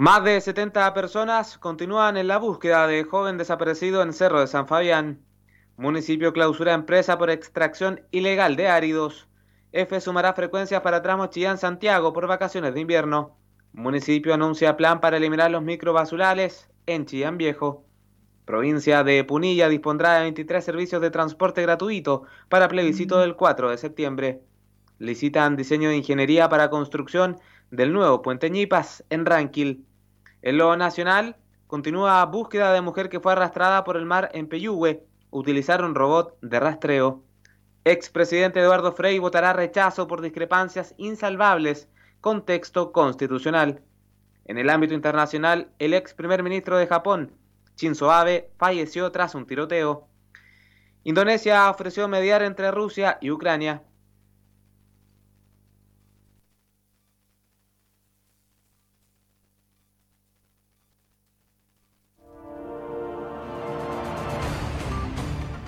Más de 70 personas continúan en la búsqueda de joven desaparecido en Cerro de San Fabián. Municipio clausura empresa por extracción ilegal de áridos. F sumará frecuencias para tramos Chillán-Santiago por vacaciones de invierno. Municipio anuncia plan para eliminar los microbasurales en Chillán Viejo. Provincia de Punilla dispondrá de 23 servicios de transporte gratuito para plebiscito del 4 de septiembre. Licitan diseño de ingeniería para construcción del nuevo puente Ñipas en Ranquil. En lo nacional, continúa búsqueda de mujer que fue arrastrada por el mar en Peyúgue. Utilizaron robot de rastreo. Expresidente Eduardo Frei votará rechazo por discrepancias insalvables con texto constitucional. En el ámbito internacional, el ex primer ministro de Japón, Shinzo Abe, falleció tras un tiroteo. Indonesia ofreció mediar entre Rusia y Ucrania.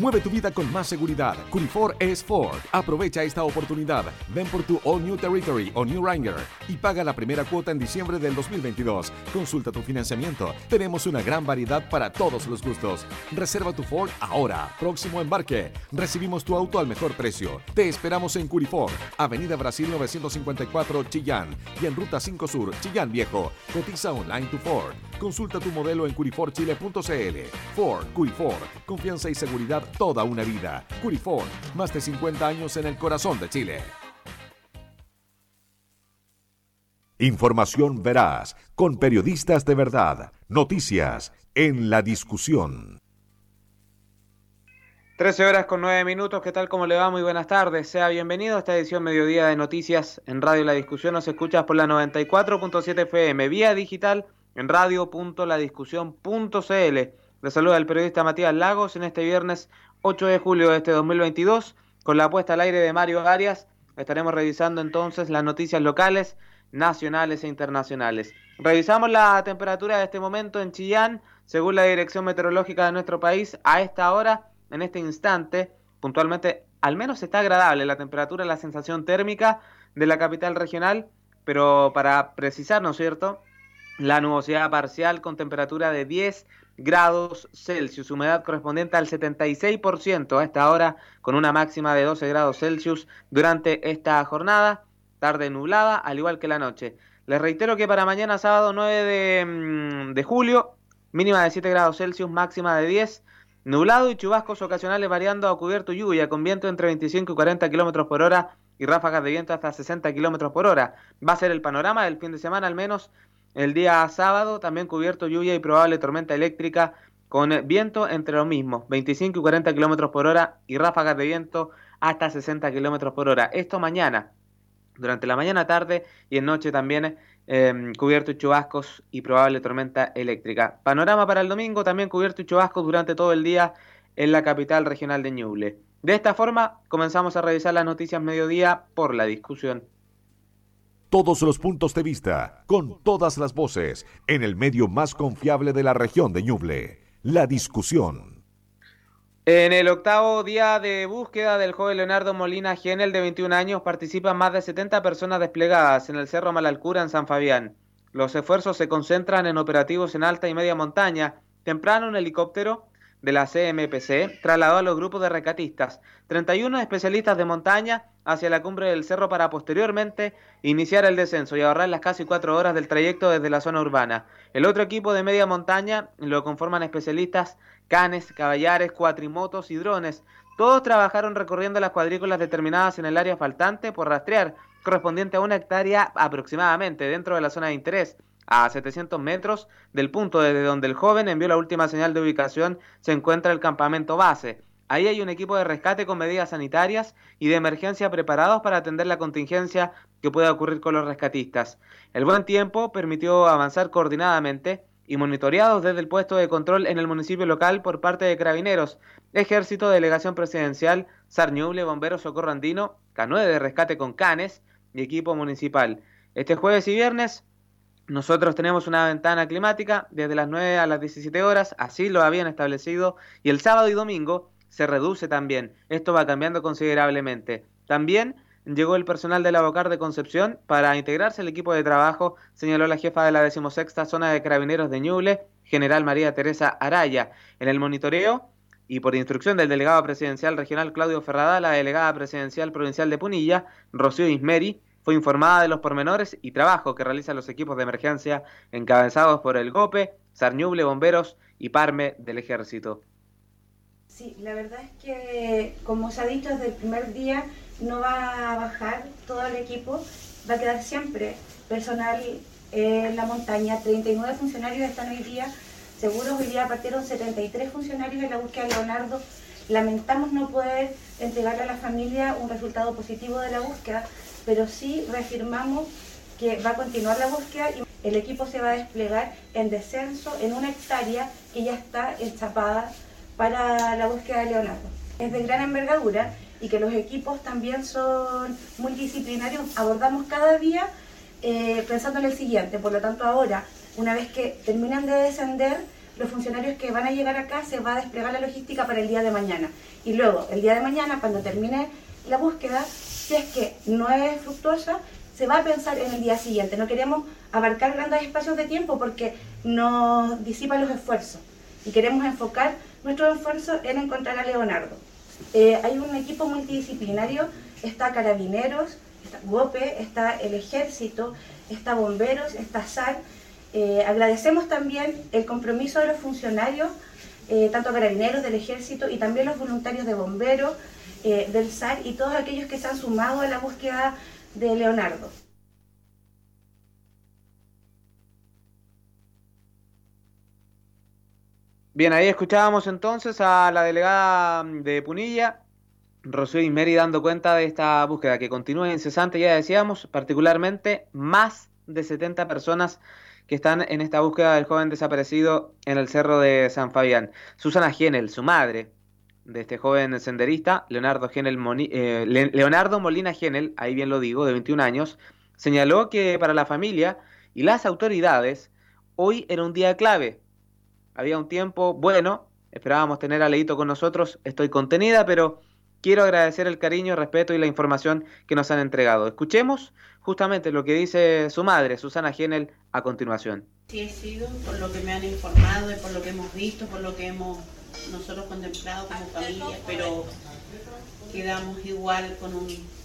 Mueve tu vida con más seguridad. Curifor es Ford. Aprovecha esta oportunidad. Ven por tu All New Territory o New Ranger y paga la primera cuota en diciembre del 2022. Consulta tu financiamiento. Tenemos una gran variedad para todos los gustos. Reserva tu Ford ahora. Próximo embarque. Recibimos tu auto al mejor precio. Te esperamos en Curifor, Avenida Brasil 954 Chillán y en Ruta 5 Sur, Chillán Viejo. Cotiza online tu Ford. Consulta tu modelo en curiforchile.cl. Ford, Curifor, confianza y seguridad toda una vida. Curifor, más de 50 años en el corazón de Chile. Información veraz, con periodistas de verdad. Noticias en la discusión. 13 horas con 9 minutos, ¿qué tal? ¿Cómo le va? Muy buenas tardes. Sea bienvenido a esta edición Mediodía de Noticias en Radio La Discusión. Nos escuchas por la 94.7 FM, vía digital en radio.ladiscusión.cl. Le saluda el periodista Matías Lagos en este viernes 8 de julio de este 2022. Con la puesta al aire de Mario Arias, estaremos revisando entonces las noticias locales, nacionales e internacionales. Revisamos la temperatura de este momento en Chillán, según la Dirección Meteorológica de nuestro país, a esta hora, en este instante, puntualmente, al menos está agradable la temperatura, la sensación térmica de la capital regional, pero para precisar, ¿no es cierto? La nubosidad parcial con temperatura de 10 grados Celsius, humedad correspondiente al 76% a esta hora, con una máxima de 12 grados Celsius durante esta jornada, tarde nublada, al igual que la noche. Les reitero que para mañana sábado 9 de, mm, de julio, mínima de 7 grados Celsius, máxima de 10, nublado y chubascos ocasionales variando a cubierto lluvia, con viento entre 25 y 40 kilómetros por hora y ráfagas de viento hasta 60 kilómetros por hora. Va a ser el panorama del fin de semana al menos el día sábado también cubierto lluvia y probable tormenta eléctrica con viento entre los mismos, 25 y 40 kilómetros por hora y ráfagas de viento hasta 60 kilómetros por hora. Esto mañana, durante la mañana, tarde y en noche también em, cubierto chubascos y probable tormenta eléctrica. Panorama para el domingo, también cubierto chubascos durante todo el día en la capital regional de Ñuble. De esta forma, comenzamos a revisar las noticias mediodía por la discusión todos los puntos de vista, con todas las voces, en el medio más confiable de la región de Ñuble, la discusión. En el octavo día de búsqueda del joven Leonardo Molina Genel, de 21 años, participan más de 70 personas desplegadas en el Cerro Malalcura, en San Fabián. Los esfuerzos se concentran en operativos en alta y media montaña. Temprano un helicóptero de la CMPC trasladó a los grupos de recatistas, 31 especialistas de montaña hacia la cumbre del cerro para posteriormente iniciar el descenso y ahorrar las casi cuatro horas del trayecto desde la zona urbana. El otro equipo de media montaña lo conforman especialistas canes, caballares, cuatrimotos y drones. Todos trabajaron recorriendo las cuadrículas determinadas en el área faltante por rastrear, correspondiente a una hectárea aproximadamente dentro de la zona de interés a 700 metros del punto desde donde el joven envió la última señal de ubicación, se encuentra el campamento base. Ahí hay un equipo de rescate con medidas sanitarias y de emergencia preparados para atender la contingencia que pueda ocurrir con los rescatistas. El buen tiempo permitió avanzar coordinadamente y monitoreados desde el puesto de control en el municipio local por parte de Carabineros, Ejército, Delegación Presidencial, Sarñuble, Bomberos Socorro Andino, K9 de Rescate con Canes y equipo municipal. Este jueves y viernes nosotros tenemos una ventana climática desde las 9 a las 17 horas, así lo habían establecido, y el sábado y domingo se reduce también. Esto va cambiando considerablemente. También llegó el personal de la de Concepción para integrarse al equipo de trabajo, señaló la jefa de la decimosexta zona de carabineros de Ñuble, general María Teresa Araya. En el monitoreo y por instrucción del delegado presidencial regional Claudio Ferrada, la delegada presidencial provincial de Punilla, Rocío Ismeri, fue informada de los pormenores y trabajo que realizan los equipos de emergencia encabezados por el GOPE, Sarñuble, Bomberos y Parme del Ejército. Sí, la verdad es que, como se ha dicho desde el primer día, no va a bajar todo el equipo, va a quedar siempre personal en la montaña. 39 funcionarios están hoy día seguros, hoy día partieron 73 funcionarios en la búsqueda de Leonardo. Lamentamos no poder entregarle a la familia un resultado positivo de la búsqueda, pero sí reafirmamos que va a continuar la búsqueda y el equipo se va a desplegar en descenso en una hectárea que ya está enchapada para la búsqueda de Leonardo. Es de gran envergadura y que los equipos también son multidisciplinarios. Abordamos cada día eh, pensando en el siguiente. Por lo tanto, ahora, una vez que terminan de descender, los funcionarios que van a llegar acá se va a desplegar la logística para el día de mañana. Y luego, el día de mañana, cuando termine la búsqueda, si es que no es fructuosa, se va a pensar en el día siguiente. No queremos abarcar grandes espacios de tiempo porque nos disipan los esfuerzos. Y queremos enfocar nuestro esfuerzo en encontrar a Leonardo. Eh, hay un equipo multidisciplinario, está Carabineros, está GOPE, está el Ejército, está Bomberos, está SAR. Eh, agradecemos también el compromiso de los funcionarios, eh, tanto Carabineros, del Ejército y también los voluntarios de Bomberos, del SAR y todos aquellos que se han sumado a la búsqueda de Leonardo. Bien, ahí escuchábamos entonces a la delegada de Punilla, Rocío Ismeri, dando cuenta de esta búsqueda que continúa incesante, ya decíamos, particularmente más de 70 personas que están en esta búsqueda del joven desaparecido en el cerro de San Fabián. Susana Genel, su madre de este joven senderista, Leonardo, Genel eh, Leonardo Molina Genel, ahí bien lo digo, de 21 años, señaló que para la familia y las autoridades hoy era un día clave había un tiempo bueno, esperábamos tener a Leito con nosotros, estoy contenida, pero quiero agradecer el cariño, respeto y la información que nos han entregado. Escuchemos justamente lo que dice su madre, Susana Genel, a continuación. Sí, he sido por lo que me han informado por lo que hemos visto, por lo que hemos nosotros contemplado como familia, pero quedamos igual con un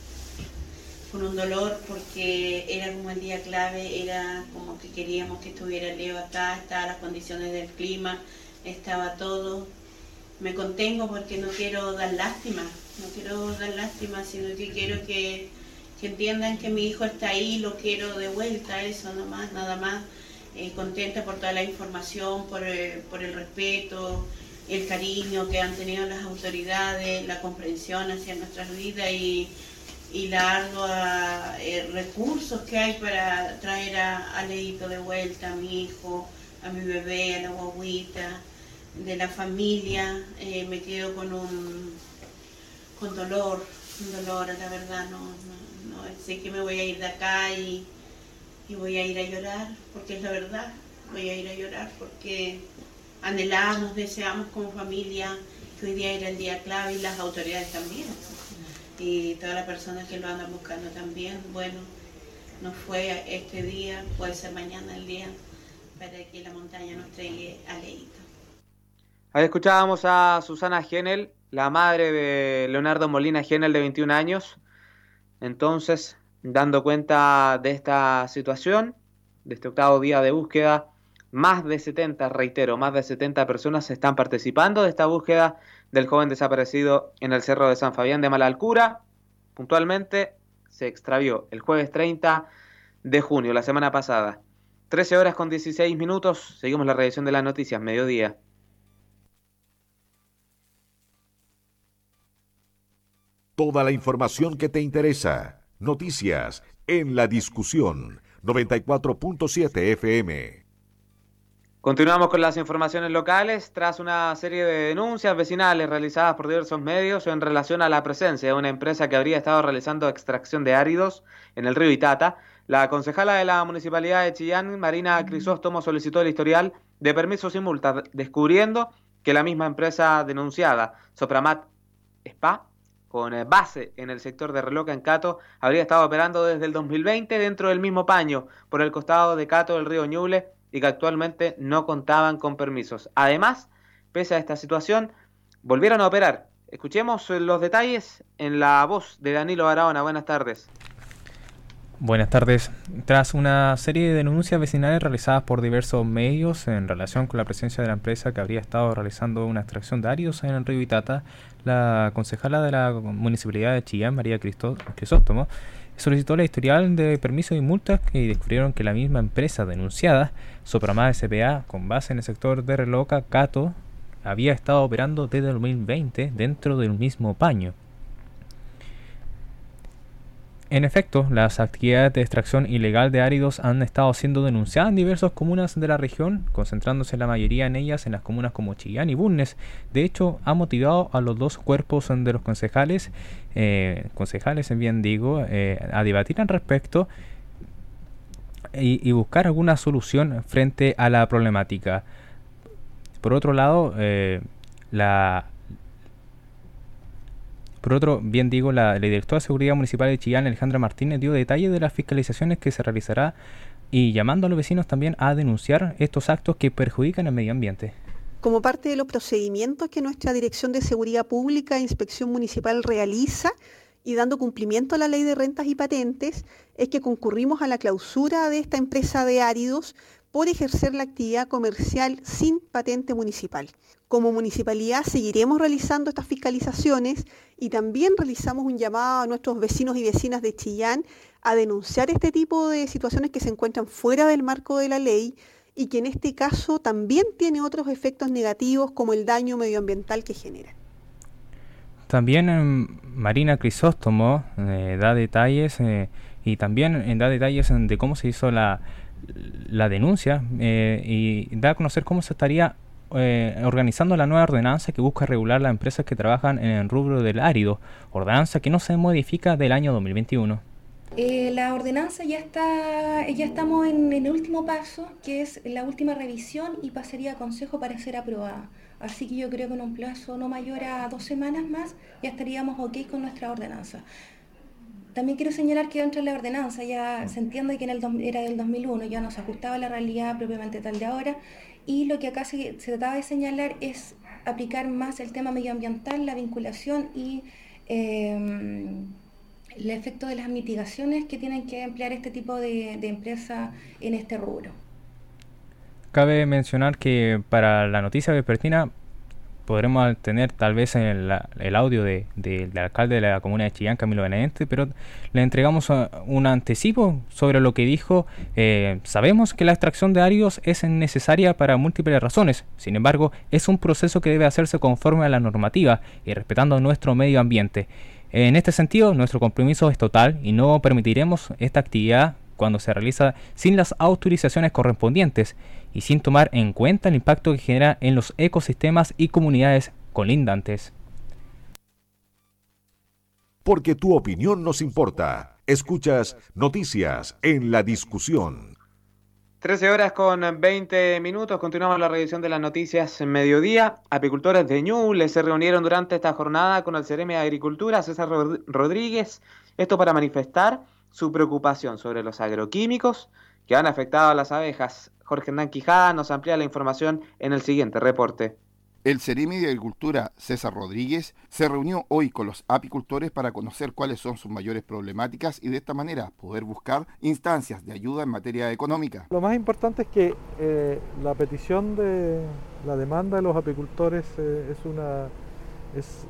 con un dolor porque era como el día clave, era como que queríamos que estuviera Leo acá, estaban las condiciones del clima, estaba todo. Me contengo porque no quiero dar lástima, no quiero dar lástima, sino que quiero que, entiendan que mi hijo está ahí, lo quiero de vuelta, eso nomás, nada más. Eh, contenta por toda la información, por por el respeto, el cariño que han tenido las autoridades, la comprensión hacia nuestras vidas y y la ardua eh, recursos que hay para traer a, a, Leito de vuelta, a mi hijo, a mi bebé, a la guaguita, de la familia, eh, me quedo con un con dolor, un dolor, la verdad, no, no, sé que me voy a ir de acá y, y voy a ir a llorar, porque es la verdad, voy a ir a llorar porque anhelamos, deseamos como familia que hoy día era el día clave y las autoridades también y todas las personas que lo andan buscando también. Bueno, no fue este día, puede ser mañana el día para que la montaña nos traiga a Leito. Ahí escuchábamos a Susana Genel, la madre de Leonardo Molina Genel de 21 años. Entonces, dando cuenta de esta situación, de este octavo día de búsqueda, más de 70, reitero, más de 70 personas están participando de esta búsqueda del joven desaparecido en el cerro de San Fabián de Malalcura. Puntualmente se extravió el jueves 30 de junio, la semana pasada. 13 horas con 16 minutos. Seguimos la revisión de las noticias, mediodía. Toda la información que te interesa. Noticias en la discusión 94.7 FM. Continuamos con las informaciones locales. Tras una serie de denuncias vecinales realizadas por diversos medios en relación a la presencia de una empresa que habría estado realizando extracción de áridos en el río Itata, la concejala de la Municipalidad de Chillán, Marina Crisóstomo, solicitó el historial de permisos y multas, descubriendo que la misma empresa denunciada, Sopramat Spa, con eh, base en el sector de Reloca en Cato, habría estado operando desde el 2020 dentro del mismo paño por el costado de Cato del río Ñuble y que actualmente no contaban con permisos. Además, pese a esta situación, volvieron a operar. Escuchemos los detalles en la voz de Danilo Barahona. Buenas tardes. Buenas tardes. Tras una serie de denuncias vecinales realizadas por diversos medios en relación con la presencia de la empresa que habría estado realizando una extracción de áridos en el río Itata, la concejala de la Municipalidad de Chillán, María Crisóstomo, solicitó la historial de permisos y multas y descubrieron que la misma empresa denunciada, Sopramá SPA, con base en el sector de Reloca, Cato, había estado operando desde el 2020 dentro del mismo paño. En efecto, las actividades de extracción ilegal de áridos han estado siendo denunciadas en diversas comunas de la región, concentrándose la mayoría en ellas en las comunas como Chillán y Bulnes. De hecho, ha motivado a los dos cuerpos de los concejales, eh, concejales en bien digo, eh, a debatir al respecto y, buscar alguna solución frente a la problemática. Por otro lado, eh, la por otro, bien digo, la, directora de Seguridad Municipal de Chillán, Alejandra Martínez, dio detalles de las fiscalizaciones que se realizará y llamando a los vecinos también a denunciar estos actos que perjudican el medio ambiente. Como parte de los procedimientos que nuestra Dirección de Seguridad Pública e Inspección Municipal realiza y dando cumplimiento a la ley de rentas y patentes, es que concurrimos a la clausura de esta empresa de áridos por ejercer la actividad comercial sin patente municipal. Como municipalidad seguiremos realizando estas fiscalizaciones y también realizamos un llamado a nuestros vecinos y vecinas de Chillán a denunciar este tipo de situaciones que se encuentran fuera del marco de la ley y que en este caso también tiene otros efectos negativos como el daño medioambiental que genera. También Marina Crisóstomo eh, da detalles eh, y también da detalles de cómo se hizo la, la denuncia eh, y da a conocer cómo se estaría eh, organizando la nueva ordenanza que busca regular las empresas que trabajan en el rubro del árido, ordenanza que no se modifica del año 2021. Eh, la ordenanza ya está, ya estamos en, el último paso, que es la última revisión y pasaría a consejo para ser aprobada. Así que yo creo que en un plazo no mayor a dos semanas más ya estaríamos ok con nuestra ordenanza. También quiero señalar que dentro de la ordenanza ya se entiende que en el era del 2001, ya no se ajustaba a la realidad propiamente tal de ahora, y lo que acá se, trataba de señalar es aplicar más el tema medioambiental, la vinculación y em, el efecto de las mitigaciones que tienen que emplear este tipo de, de empresa en este rubro. Cabe mencionar que para la noticia vespertina podremos tener tal vez el, el audio del de, alcalde de la comuna de Chillán, Camilo Benedente, pero le entregamos uh, un anticipo sobre lo que dijo. Eh, sabemos que la extracción de áridos es necesaria para múltiples razones, sin embargo, es un proceso que debe hacerse conforme a la normativa y respetando nuestro medio ambiente. En este sentido, nuestro compromiso es total y no permitiremos esta actividad cuando se realiza sin las autorizaciones correspondientes y sin tomar en cuenta el impacto que genera en los ecosistemas y comunidades colindantes. Porque tu opinión nos importa. Escuchas noticias en la discusión. 13 horas con 20 minutos. Continuamos la revisión de las noticias en mediodía. Apicultores de Ñuble se reunieron durante esta jornada con el CRM de Agricultura, César Rodríguez. Esto para manifestar su preocupación sobre los agroquímicos que han afectado a las abejas. Jorge Hernán Quijada nos amplía la información en el siguiente reporte. El Ceremi de Agricultura, César Rodríguez, se reunió hoy con los apicultores para conocer cuáles son sus mayores problemáticas y de esta manera poder buscar instancias de ayuda en materia económica. Lo más importante es que eh, la petición de la demanda de los apicultores eh, es una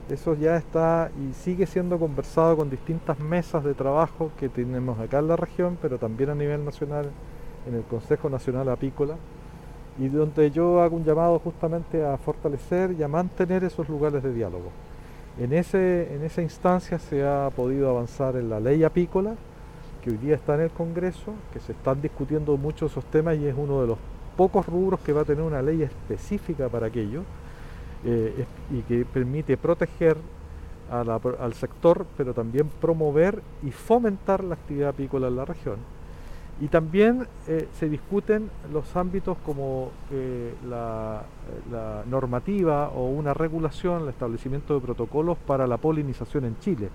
eso ya está y sigue siendo conversado con distintas mesas de trabajo que tenemos acá en la región, pero también a nivel nacional en el Consejo Nacional Apícola, y donde yo hago un llamado justamente a fortalecer y a mantener esos lugares de diálogo. En, ese, en esa instancia se ha podido avanzar en la ley apícola, que hoy día está en el Congreso, que se están discutiendo muchos esos temas y es uno de los pocos rubros que va a tener una ley específica para aquello eh, y que permite proteger al sector, pero también promover y fomentar la actividad apícola en la región. Y también eh, se discuten los ámbitos como eh, la, normativa o una regulación, el establecimiento de protocolos para la polinización en Chile.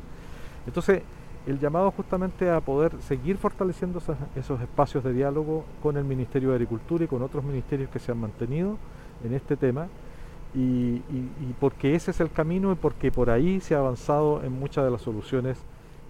Entonces, el llamado justamente a poder seguir fortaleciendo esos, espacios de diálogo con el Ministerio de Agricultura y con otros ministerios que se han mantenido en este tema, y porque ese es el camino y porque por ahí se ha avanzado en muchas de las soluciones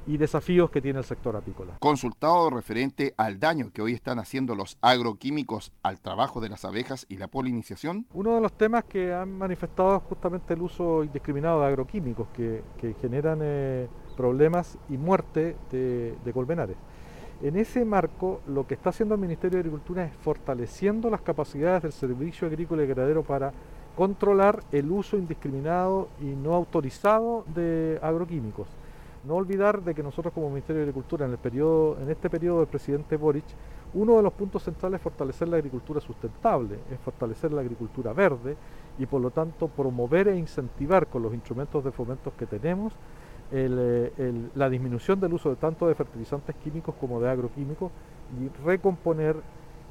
y desafíos que tiene el sector apícola. Consultado referente al daño que hoy están haciendo los agroquímicos al trabajo de las abejas y la polinización. Uno de los temas que han manifestado es justamente el uso indiscriminado de agroquímicos que, generan eh, problemas y muerte de, de colmenares. En ese marco, lo que está haciendo el Ministerio de Agricultura es fortaleciendo las capacidades del Servicio Agrícola y Ganadero para controlar el uso indiscriminado y no autorizado de agroquímicos. No olvidar de que nosotros como Ministerio de Agricultura en, este periodo del presidente Boric, uno de los puntos centrales es fortalecer la agricultura sustentable, es fortalecer la agricultura verde y por lo tanto promover e incentivar con los instrumentos de fomento que tenemos eh, la disminución del uso de tanto de fertilizantes químicos como de agroquímicos y recomponer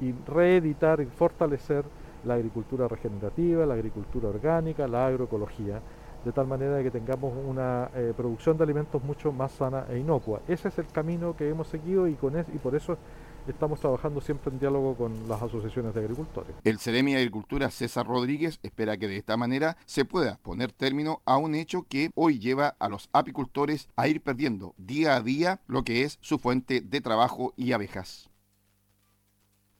y reeditar y fortalecer la agricultura regenerativa, la agricultura orgánica, la agroecología de tal manera que tengamos una eh, producción de alimentos mucho más sana e inocua. Ese es el camino que hemos seguido y, con y por eso estamos trabajando siempre en diálogo con las asociaciones de agricultores. El Ceremi de Agricultura César Rodríguez espera que de esta manera se pueda poner término a un hecho que hoy lleva a los apicultores a ir perdiendo día a día lo que es su fuente de trabajo y abejas.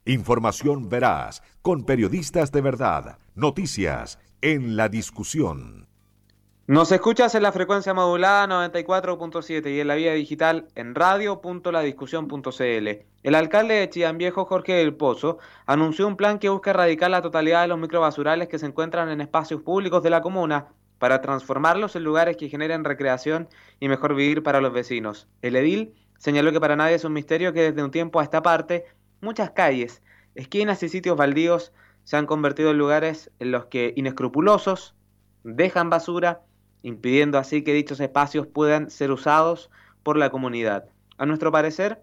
Información veraz, con periodistas de verdad, noticias en la discusión. Nos escuchas en la frecuencia modulada 94.7 y en la vía digital en radio.ladiscusión.cl. El alcalde de Chillán Viejo, Jorge del Pozo, anunció un plan que busca erradicar la totalidad de los microbasurales que se encuentran en espacios públicos de la comuna para transformarlos en lugares que generen recreación y mejor vivir para los vecinos. El edil señaló que para nadie es un misterio que desde un tiempo a esta parte muchas calles, esquinas y sitios baldíos se han convertido en lugares en los que inescrupulosos dejan basura impidiendo así que dichos espacios puedan ser usados por la comunidad. A nuestro parecer,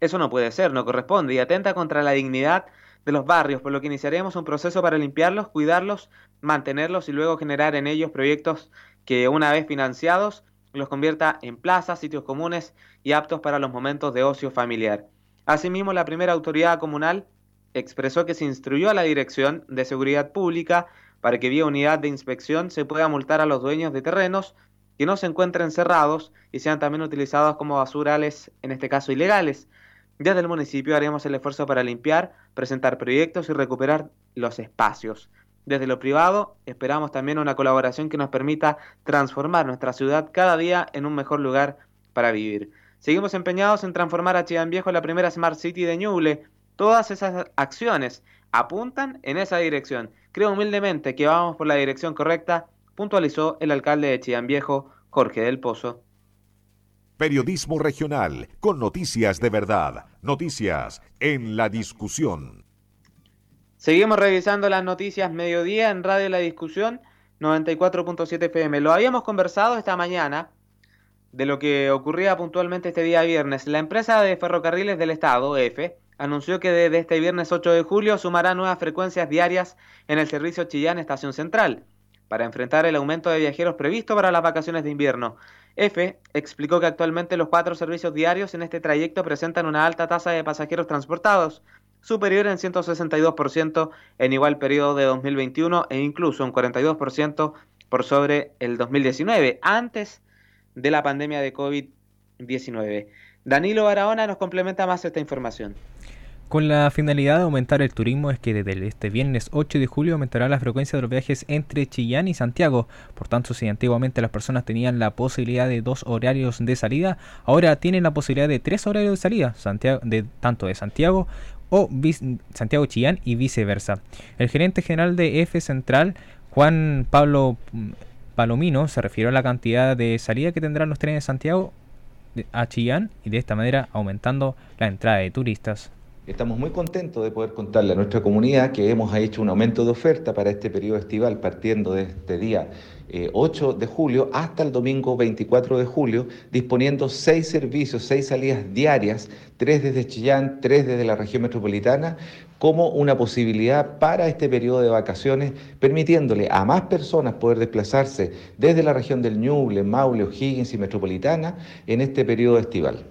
eso no puede ser, no corresponde y atenta contra la dignidad de los barrios, por lo que iniciaremos un proceso para limpiarlos, cuidarlos, mantenerlos y luego generar en ellos proyectos que una vez financiados los convierta en plazas, sitios comunes y aptos para los momentos de ocio familiar. Asimismo, la primera autoridad comunal expresó que se instruyó a la Dirección de Seguridad Pública para que vía unidad de inspección se pueda multar a los dueños de terrenos que no se encuentren cerrados y sean también utilizados como basurales, en este caso ilegales. Desde el municipio haremos el esfuerzo para limpiar, presentar proyectos y recuperar los espacios. Desde lo privado esperamos también una colaboración que nos permita transformar nuestra ciudad cada día en un mejor lugar para vivir. Seguimos empeñados en transformar a Chillán Viejo en la primera Smart City de Ñuble. Todas esas acciones apuntan en esa dirección Creo humildemente que vamos por la dirección correcta, puntualizó el alcalde de Chillán Viejo, Jorge del Pozo. Periodismo regional, con noticias de verdad, noticias en la discusión. Seguimos revisando las noticias mediodía en Radio La Discusión 94.7 FM. Lo habíamos conversado esta mañana de lo que ocurría puntualmente este día viernes. La empresa de ferrocarriles del Estado, EFE, anunció que desde este viernes 8 de julio sumará nuevas frecuencias diarias en el servicio Chillán Estación Central, para enfrentar el aumento de viajeros previsto para las vacaciones de invierno. F explicó que actualmente los cuatro servicios diarios en este trayecto presentan una alta tasa de pasajeros transportados, superior en 162% en igual periodo de 2021 e incluso un 42% por sobre el 2019, antes de la pandemia de COVID-19. Danilo Barahona nos complementa más esta información. Con la finalidad de aumentar el turismo es que desde este viernes 8 de julio aumentará la frecuencia de los viajes entre Chillán y Santiago. Por tanto, si antiguamente las personas tenían la posibilidad de dos horarios de salida, ahora tienen la posibilidad de tres horarios de salida, Santiago, de, tanto de Santiago o Santiago Chillán y viceversa. El gerente general de F Central, Juan Pablo mm, Palomino, se refirió a la cantidad de salida que tendrán los trenes de Santiago a Chillán y de esta manera aumentando la entrada de turistas Estamos muy contentos de poder contarle a nuestra comunidad que hemos hecho un aumento de oferta para este periodo estival partiendo de este día 8 eh, de julio hasta el domingo 24 de julio, disponiendo seis servicios, seis salidas diarias, tres desde Chillán, tres desde la región metropolitana, como una posibilidad para este periodo de vacaciones, permitiéndole a más personas poder desplazarse desde la región del Ñuble, Maule, O'Higgins y Metropolitana en este periodo estival.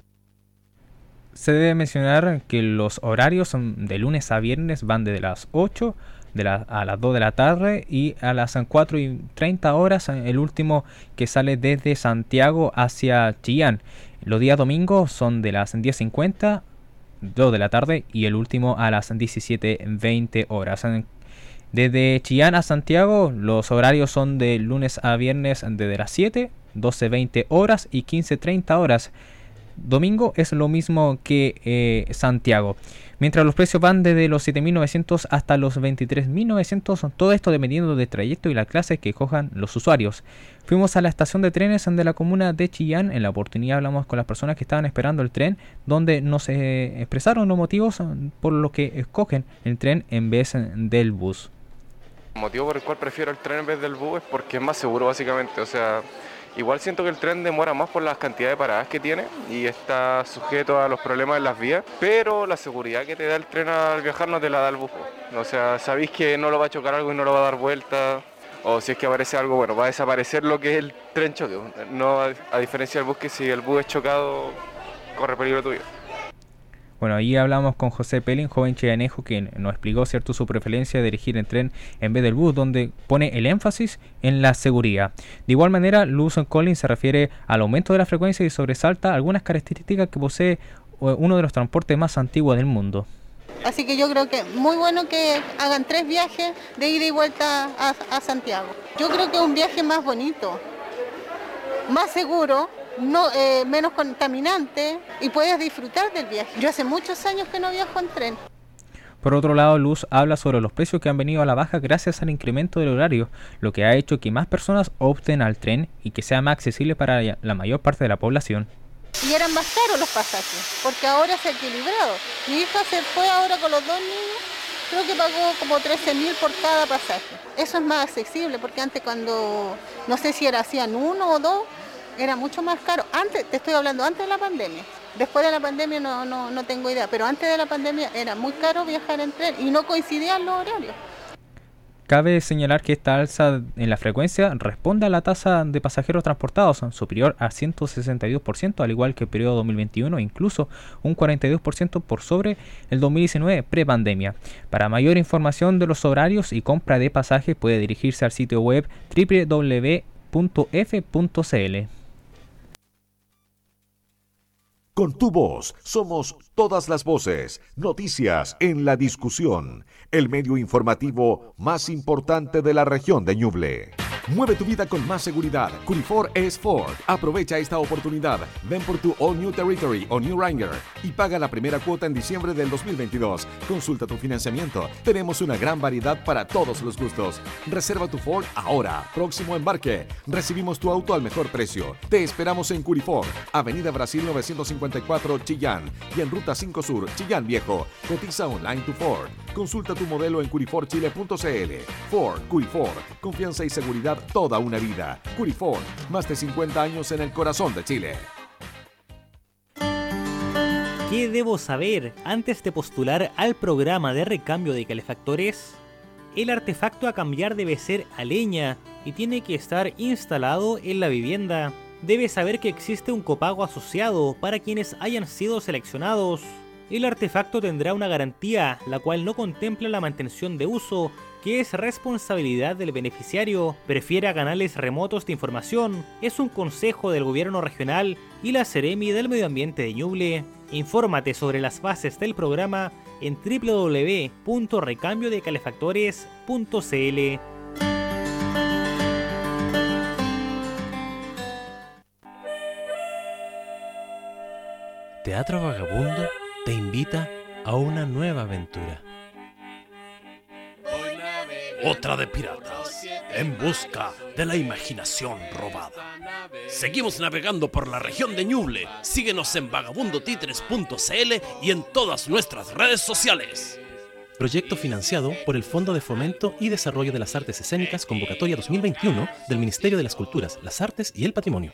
Se debe mencionar que los horarios de lunes a viernes van desde las 8 de a las 2 de la tarde y a las 4 y 30 horas el último que sale desde Santiago hacia Chillán. Los días domingos son de las 10.50, 2 de la tarde y el último a las 17.20 horas. Desde Chillán a Santiago los horarios son de lunes a viernes desde las 7, 12.20 horas y 15.30 horas. Domingo es lo mismo que eh, Santiago. Mientras los precios van desde los 7.900 hasta los 23.900, todo esto dependiendo del trayecto y la clase que cojan los usuarios. Fuimos a la estación de trenes de la comuna de Chillán. En la oportunidad hablamos con las personas que estaban esperando el tren, donde nos expresaron los motivos por los que escogen el tren en vez del bus. El motivo por el cual prefiero el tren en vez del bus es porque es más seguro básicamente. O sea, Igual siento que el tren demora más por las cantidades de paradas que tiene y está sujeto a los problemas de las vías, pero la seguridad que te da el tren al viajar no te la da el bus. O sea, sabéis que no lo va a chocar algo y no lo va a dar vuelta, o si es que aparece algo, bueno, va a desaparecer lo que es el tren choque. No a, diferencia del bus que si el bus es chocado, corre peligro tuyo. Bueno, ahí hablamos con José Pelín, joven chianejo, que nos explicó cierto su preferencia de dirigir el tren en vez del bus, donde pone el énfasis en la seguridad. De igual manera, Luz Collins se refiere al aumento de la frecuencia y sobresalta algunas características que posee uno de los transportes más antiguos del mundo. Así que yo creo que muy bueno que hagan tres viajes de ida y vuelta a, a Santiago. Yo creo que es un viaje más bonito, más seguro no, eh, menos contaminante y puedes disfrutar del viaje. Yo hace muchos años que no viajo en tren. Por otro lado, Luz habla sobre los precios que han venido a la baja gracias al incremento del horario, lo que ha hecho que más personas opten al tren y que sea más accesible para la mayor parte de la población. Y eran más caros los pasajes, porque ahora se ha equilibrado. Mi hija se fue ahora con los dos niños, creo que pagó como 13 mil por cada pasaje. Eso es más accesible, porque antes cuando, no sé si era hacían uno o dos, era mucho más caro. Antes, te estoy hablando antes de la pandemia. Después de la pandemia no, no, no tengo idea, pero antes de la pandemia era muy caro viajar en tren y no coincidían los horarios. Cabe señalar que esta alza en la frecuencia responde a la tasa de pasajeros transportados, superior a 162%, al igual que el periodo 2021, incluso un 42% por sobre el 2019 pre-pandemia. Para mayor información de los horarios y compra de pasajes puede dirigirse al sitio web www.f.cl. Con tu voz somos todas las voces, noticias en la discusión, el medio informativo más importante de la región de Ñuble. Mueve tu vida con más seguridad. Curifor es Ford. Aprovecha esta oportunidad. Ven por tu All New Territory o New Ranger y paga la primera cuota en diciembre del 2022. Consulta tu financiamiento. Tenemos una gran variedad para todos los gustos. Reserva tu Ford ahora. Próximo embarque. Recibimos tu auto al mejor precio. Te esperamos en Curifor, Avenida Brasil 954 Chillán y en Ruta 5 Sur, Chillán Viejo. Cotiza online tu Ford. Consulta tu modelo en curiforchile.cl. Ford, Curifor. Confianza y seguridad toda una vida. Curifor, más de 50 años en el corazón de Chile. ¿Qué debo saber antes de postular al programa de recambio de calefactores? El artefacto a cambiar debe ser a leña y tiene que estar instalado en la vivienda. Debe saber que existe un copago asociado para quienes hayan sido seleccionados. El artefacto tendrá una garantía, la cual no contempla la mantención de uso que es responsabilidad del beneficiario, prefiere a canales remotos de información, es un consejo del gobierno regional y la Ceremi del Medio Ambiente de Ñuble. Infórmate sobre las bases del programa en www.recambiodecalefactores.cl. Teatro Vagabundo te invita a una nueva aventura otra de piratas, en busca de la imaginación robada. Seguimos navegando por la región de Ñuble. Síguenos en vagabundotitres.cl y en todas nuestras redes sociales. Proyecto financiado por el Fondo de Fomento y Desarrollo de las Artes Escénicas Convocatoria 2021 del Ministerio de las Culturas, las Artes y el Patrimonio.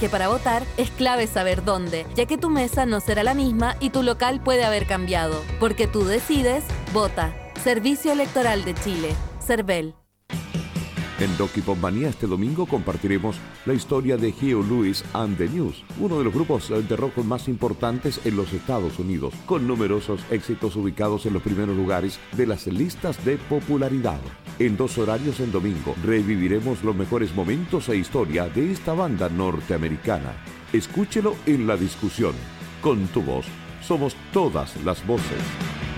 que para votar es clave saber dónde, ya que tu mesa no será la misma y tu local puede haber cambiado. Porque tú decides, vota. Servicio Electoral de Chile. CERVEL. En Doki este domingo compartiremos la historia de Hugh Lewis and the News, uno de los grupos de rock más importantes en los Estados Unidos, con numerosos éxitos ubicados en los primeros lugares de las listas de popularidad. En dos horarios en domingo reviviremos los mejores momentos e historia de esta banda norteamericana. Escúchelo en la discusión. Con tu voz, somos todas las voces.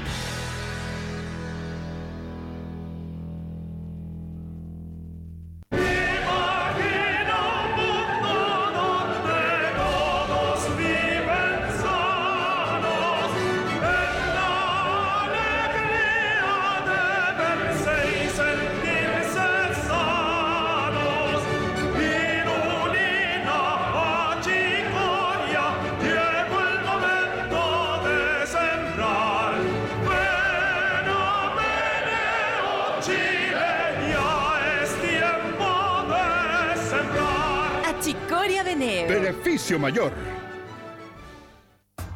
Mayor.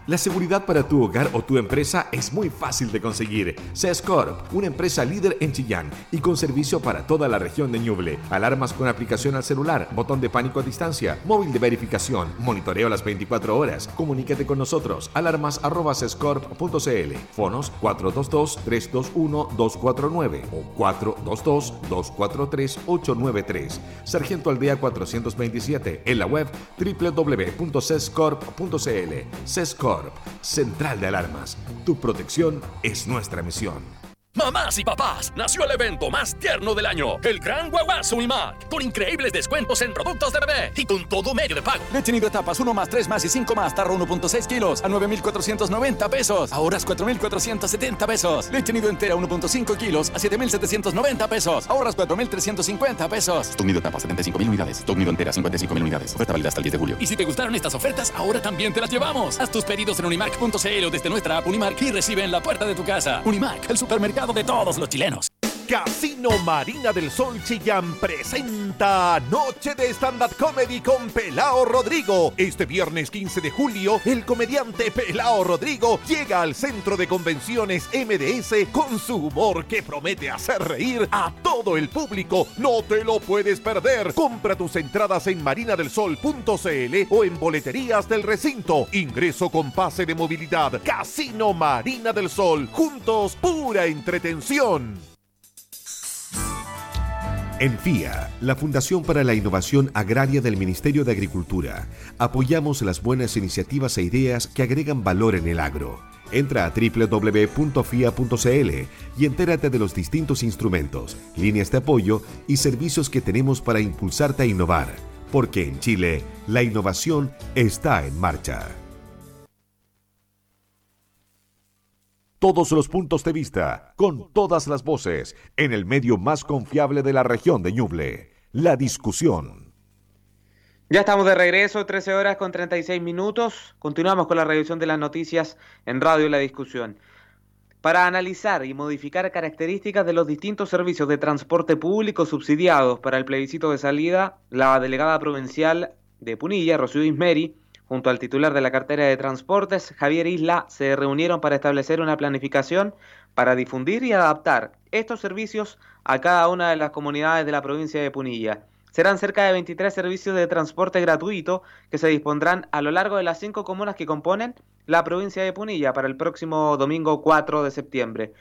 La seguridad para tu hogar o tu empresa es muy fácil de conseguir. Sescorp, una empresa líder en Chillán y con servicio para toda la región de Ñuble. Alarmas con aplicación al celular, botón de pánico a distancia, móvil de verificación, monitoreo las 24 horas. Comuníquete con nosotros. Alarmas@sescorp.cl. Fonos 422-321-249 o 422-243-893. Sargento Aldea 427 en la web www.sescorp.cl. Central de Alarmas. Tu protección es nuestra misión. Mamás y papás, nació el evento más tierno del año, el Gran Guaguazo Unimac, con increíbles descuentos en productos de bebé y con todo medio de pago. Leche nido etapas 1 más, 3 más y 5 más, tarro 1.6 kilos a 9.490 pesos, ahorras 4.470 pesos. Leche nido entera 1.5 kilos a 7.790 pesos, ahorras 4.350 pesos. Stock nido etapa 75.000 unidades, stock nido entera 55.000 unidades, oferta válida hasta el 10 de julio. Y si te gustaron estas ofertas, ahora también te las llevamos. Haz tus pedidos en unimac.cl o desde nuestra app Unimark y recibe en la puerta de tu casa. Unimark, el supermercado de todos los chilenos. Casino Marina del Sol Chillán presenta Noche de Stand-Up Comedy con Pelao Rodrigo. Este viernes 15 de julio, el comediante Pelao Rodrigo llega al centro de convenciones MDS con su humor que promete hacer reír a todo el público. No te lo puedes perder. Compra tus entradas en marinadelsol.cl o en boleterías del recinto. Ingreso con pase de movilidad. Casino Marina del Sol. Juntos, pura entretención. En FIA, la Fundación para la Innovación Agraria del Ministerio de Agricultura, apoyamos las buenas iniciativas e ideas que agregan valor en el agro. Entra a www.fia.cl y entérate de los distintos instrumentos, líneas de apoyo y servicios que tenemos para impulsarte a innovar, porque en Chile la innovación está en marcha. Todos los puntos de vista, con todas las voces, en el medio más confiable de la región de Ñuble, la discusión. Ya estamos de regreso, 13 horas con 36 minutos. Continuamos con la revisión de las noticias en Radio La Discusión. Para analizar y modificar características de los distintos servicios de transporte público subsidiados para el plebiscito de salida, la delegada provincial de Punilla, Rocío Ismeri, junto al titular de la cartera de transportes, Javier Isla, se reunieron para establecer una planificación para difundir y adaptar estos servicios a cada una de las comunidades de la provincia de Punilla. Serán cerca de 23 servicios de transporte gratuito que se dispondrán a lo largo de las cinco comunas que componen la provincia de Punilla para el próximo domingo 4 de septiembre.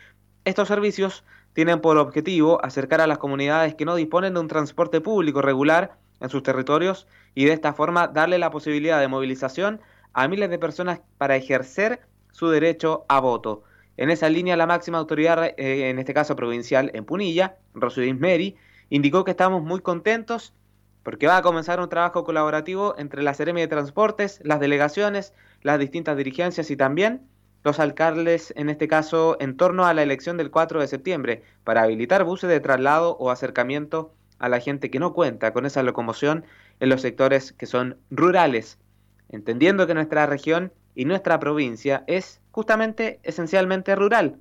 Estos servicios tienen por objetivo acercar a las comunidades que no disponen de un transporte público regular en sus territorios y de esta forma darle la posibilidad de movilización a miles de personas para ejercer su derecho a voto. En esa línea, la máxima autoridad, eh, en este caso provincial en Punilla, Rosy Meri, indicó que estamos muy contentos porque va a comenzar un trabajo colaborativo entre la Seremi de Transportes, las delegaciones, las distintas dirigencias y también los alcaldes, en este caso, en torno a la elección del 4 de septiembre, para habilitar buses de traslado o acercamiento a la gente que no cuenta con esa locomoción en los sectores que son rurales, entendiendo que nuestra región y nuestra provincia es justamente esencialmente rural.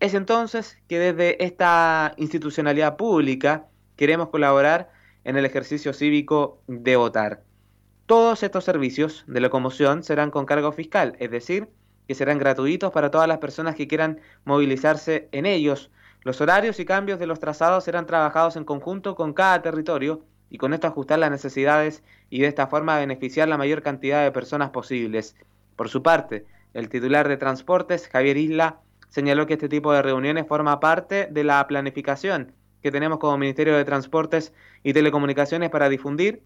Es entonces que desde esta institucionalidad pública queremos colaborar en el ejercicio cívico de votar. Todos estos servicios de locomoción serán con cargo fiscal, es decir, que serán gratuitos para todas las personas que quieran movilizarse en ellos. Los horarios y cambios de los trazados serán trabajados en conjunto con cada territorio y con esto ajustar las necesidades y de esta forma beneficiar la mayor cantidad de personas posibles. Por su parte, el titular de Transportes, Javier Isla, señaló que este tipo de reuniones forma parte de la planificación que tenemos como Ministerio de Transportes y Telecomunicaciones para difundir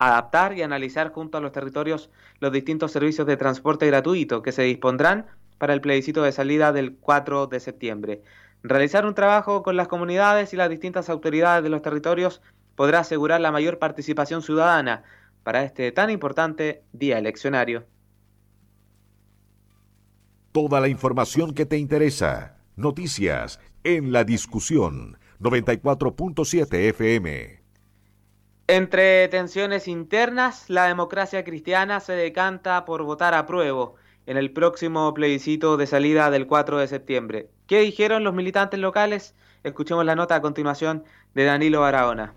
adaptar y analizar junto a los territorios los distintos servicios de transporte gratuito que se dispondrán para el plebiscito de salida del 4 de septiembre. Realizar un trabajo con las comunidades y las distintas autoridades de los territorios podrá asegurar la mayor participación ciudadana para este tan importante día eleccionario. Toda la información que te interesa. Noticias en la discusión 94.7 FM. Entre tensiones internas, la democracia cristiana se decanta por votar a prueba en el próximo plebiscito de salida del 4 de septiembre. ¿Qué dijeron los militantes locales? Escuchemos la nota a continuación de Danilo Barahona.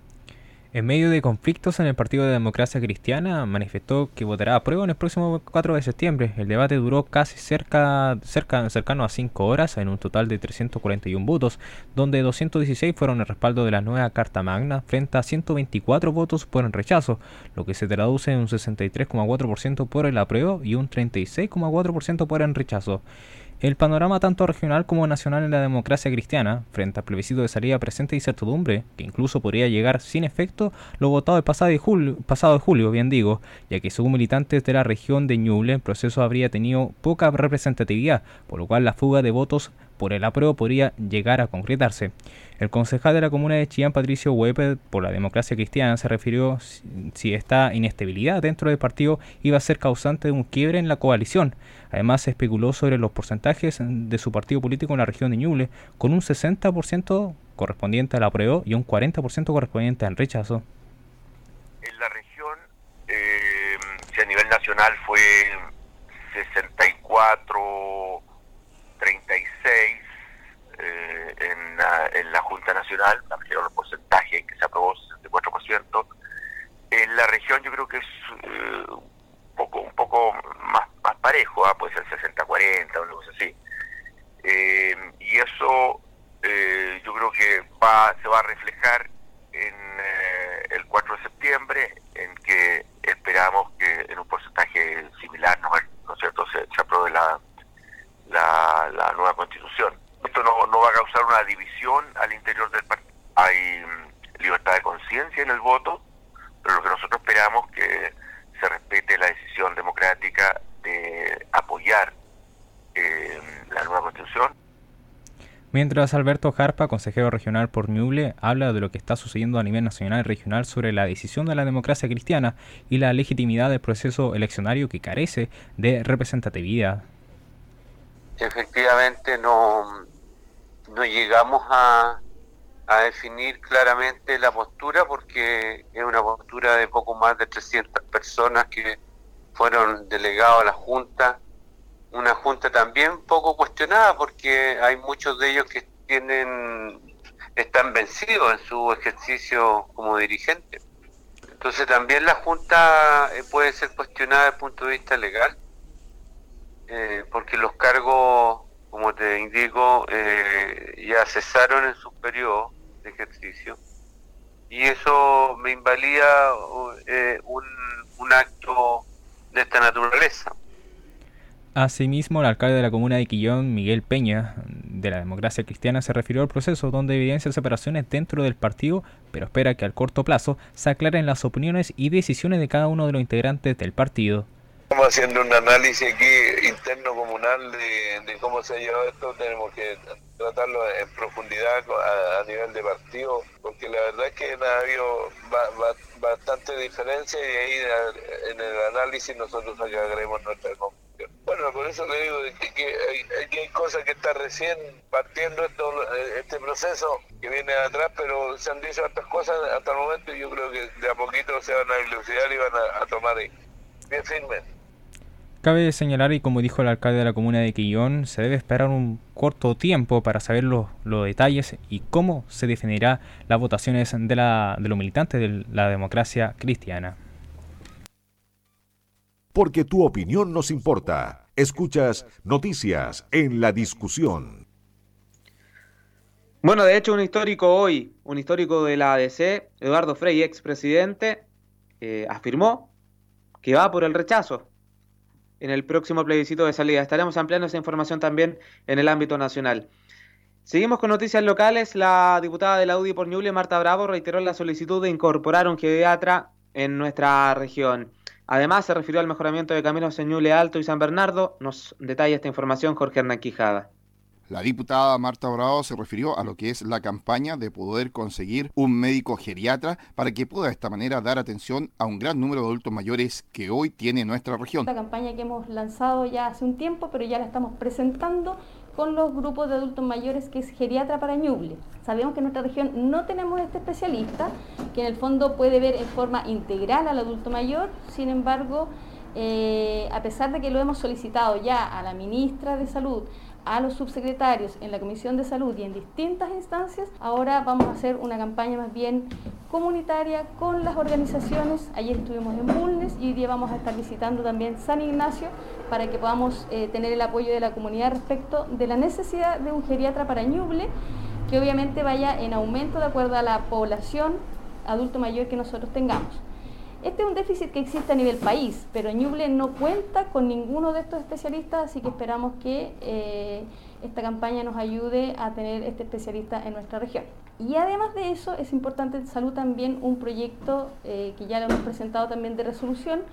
En medio de conflictos en el Partido de Democracia Cristiana, manifestó que votará a prueba en el próximo 4 de septiembre. El debate duró casi cerca, cerca, cercano a 5 horas, en un total de 341 votos, donde 216 fueron el respaldo de la nueva Carta Magna, frente a 124 votos por el rechazo, lo que se traduce en un 63,4% por el apruebo y un 36,4% por el rechazo. El panorama tanto regional como nacional en la democracia cristiana, frente al plebiscito de salida presente incertidumbre, que incluso podría llegar sin efecto lo votado el pasado de julio, pasado de julio bien digo, ya que según militantes de la región de Ñuble, el proceso habría tenido poca representatividad, por lo cual la fuga de votos por el apruebo podría llegar a concretarse. El concejal de la comuna de Chillán, Patricio Weber, por la democracia cristiana, se refirió si esta inestabilidad dentro del partido iba a ser causante de un quiebre en la coalición. Además, se especuló sobre los porcentajes de su partido político en la región de Ñuble, con un 60% correspondiente al apruebo y un 40% correspondiente al rechazo. En la región, eh, si a nivel nacional fue 64 36 eh, en, la, en, la, Junta Nacional, me refiero los porcentajes que se aprobó 64%. En la región yo creo que es eh, un poco un poco más, más parejo, ¿ah? puede ser 60-40 o algo así. Eh, y eso eh, yo creo que va se va a reflejar en el 4 de septiembre, en que esperamos que en un porcentaje similar, ¿no, ¿no es cierto?, se, se apruebe la la, la nueva constitución. No, no va a causar una división al interior del partido. Hay mm, libertad de conciencia en el voto, pero lo que nosotros esperamos que se respete la decisión democrática de apoyar eh, la nueva constitución. Mientras Alberto Jarpa, consejero regional por Ñuble, habla de lo que está sucediendo a nivel nacional y regional sobre la decisión de la democracia cristiana y la legitimidad del proceso eleccionario que carece de representatividad efectivamente no, no llegamos a, definir claramente la postura porque es una postura de poco más de 300 personas que fueron delegados a la Junta, una Junta también poco cuestionada porque hay muchos de ellos que tienen están vencidos en su ejercicio como dirigente. Entonces también la Junta eh, puede ser cuestionada desde el punto de vista legal eh, porque los cargos, como te indico, eh, ya cesaron en su periodo de ejercicio y eso me invalida eh, un, un acto de esta naturaleza. Asimismo, el alcalde de la comuna de Quillón, Miguel Peña, de la Democracia Cristiana se refirió al proceso donde evidencia separaciones dentro del partido, pero espera que al corto plazo se aclaren las opiniones y decisiones de cada uno de los integrantes del partido. Estamos haciendo un análisis aquí interno comunal de, cómo se ha llevado esto. Tenemos que tratarlo en profundidad a, nivel de partido, porque la verdad es que ha habido bastante diferencia y ahí en el análisis nosotros agregaremos nuestra conclusión. Bueno, por eso le digo que, hay, hay, cosas que están recién partiendo esto, este proceso que viene atrás, pero se han dicho otras cosas hasta el momento y yo creo que de a poquito se van a dilucidar y van a, a tomar bien firme. Cabe señalar, y como dijo el alcalde de la comuna de Quillón, se debe esperar un corto tiempo para saber los, detalles y cómo se definirá las votaciones de, la, de los militantes de la democracia cristiana. Porque tu opinión nos importa. Escuchas noticias en la discusión. Bueno, de hecho, un histórico hoy, un histórico de la ADC, Eduardo Frey, expresidente, eh, afirmó que va por el rechazo en el próximo plebiscito de salida. Estaremos ampliando esa información también en el ámbito nacional. Seguimos con noticias locales. La diputada de la UDI por Ñuble, Marta Bravo, reiteró la solicitud de incorporar un geriatra en nuestra región. Además, se refirió al mejoramiento de caminos en Ñuble Alto y San Bernardo. Nos detalla esta información Jorge Hernán Quijada. La diputada Marta Bravo se refirió a lo que es la campaña de poder conseguir un médico geriatra para que pueda de esta manera dar atención a un gran número de adultos mayores que hoy tiene nuestra región. La campaña que hemos lanzado ya hace un tiempo, pero ya la estamos presentando con los grupos de adultos mayores que es geriatra para Ñuble. Sabemos que en nuestra región no tenemos este especialista, que en el fondo puede ver en forma integral al adulto mayor, sin embargo, eh, a pesar de que lo hemos solicitado ya a la ministra de Salud, a los subsecretarios en la Comisión de Salud y en distintas instancias, ahora vamos a hacer una campaña más bien comunitaria con las organizaciones. Ayer estuvimos en Bulnes y hoy día vamos a estar visitando también San Ignacio para que podamos eh, tener el apoyo de la comunidad respecto de la necesidad de un geriatra para Ñuble, que obviamente vaya en aumento de acuerdo a la población adulto mayor que nosotros tengamos. Este es un déficit que existe a nivel país, pero Ñuble no cuenta con ninguno de estos especialistas, así que esperamos que eh, esta campaña nos ayude a tener este especialista en nuestra región. Y además de eso, es importante en salud también un proyecto eh, que ya lo hemos presentado también de resolución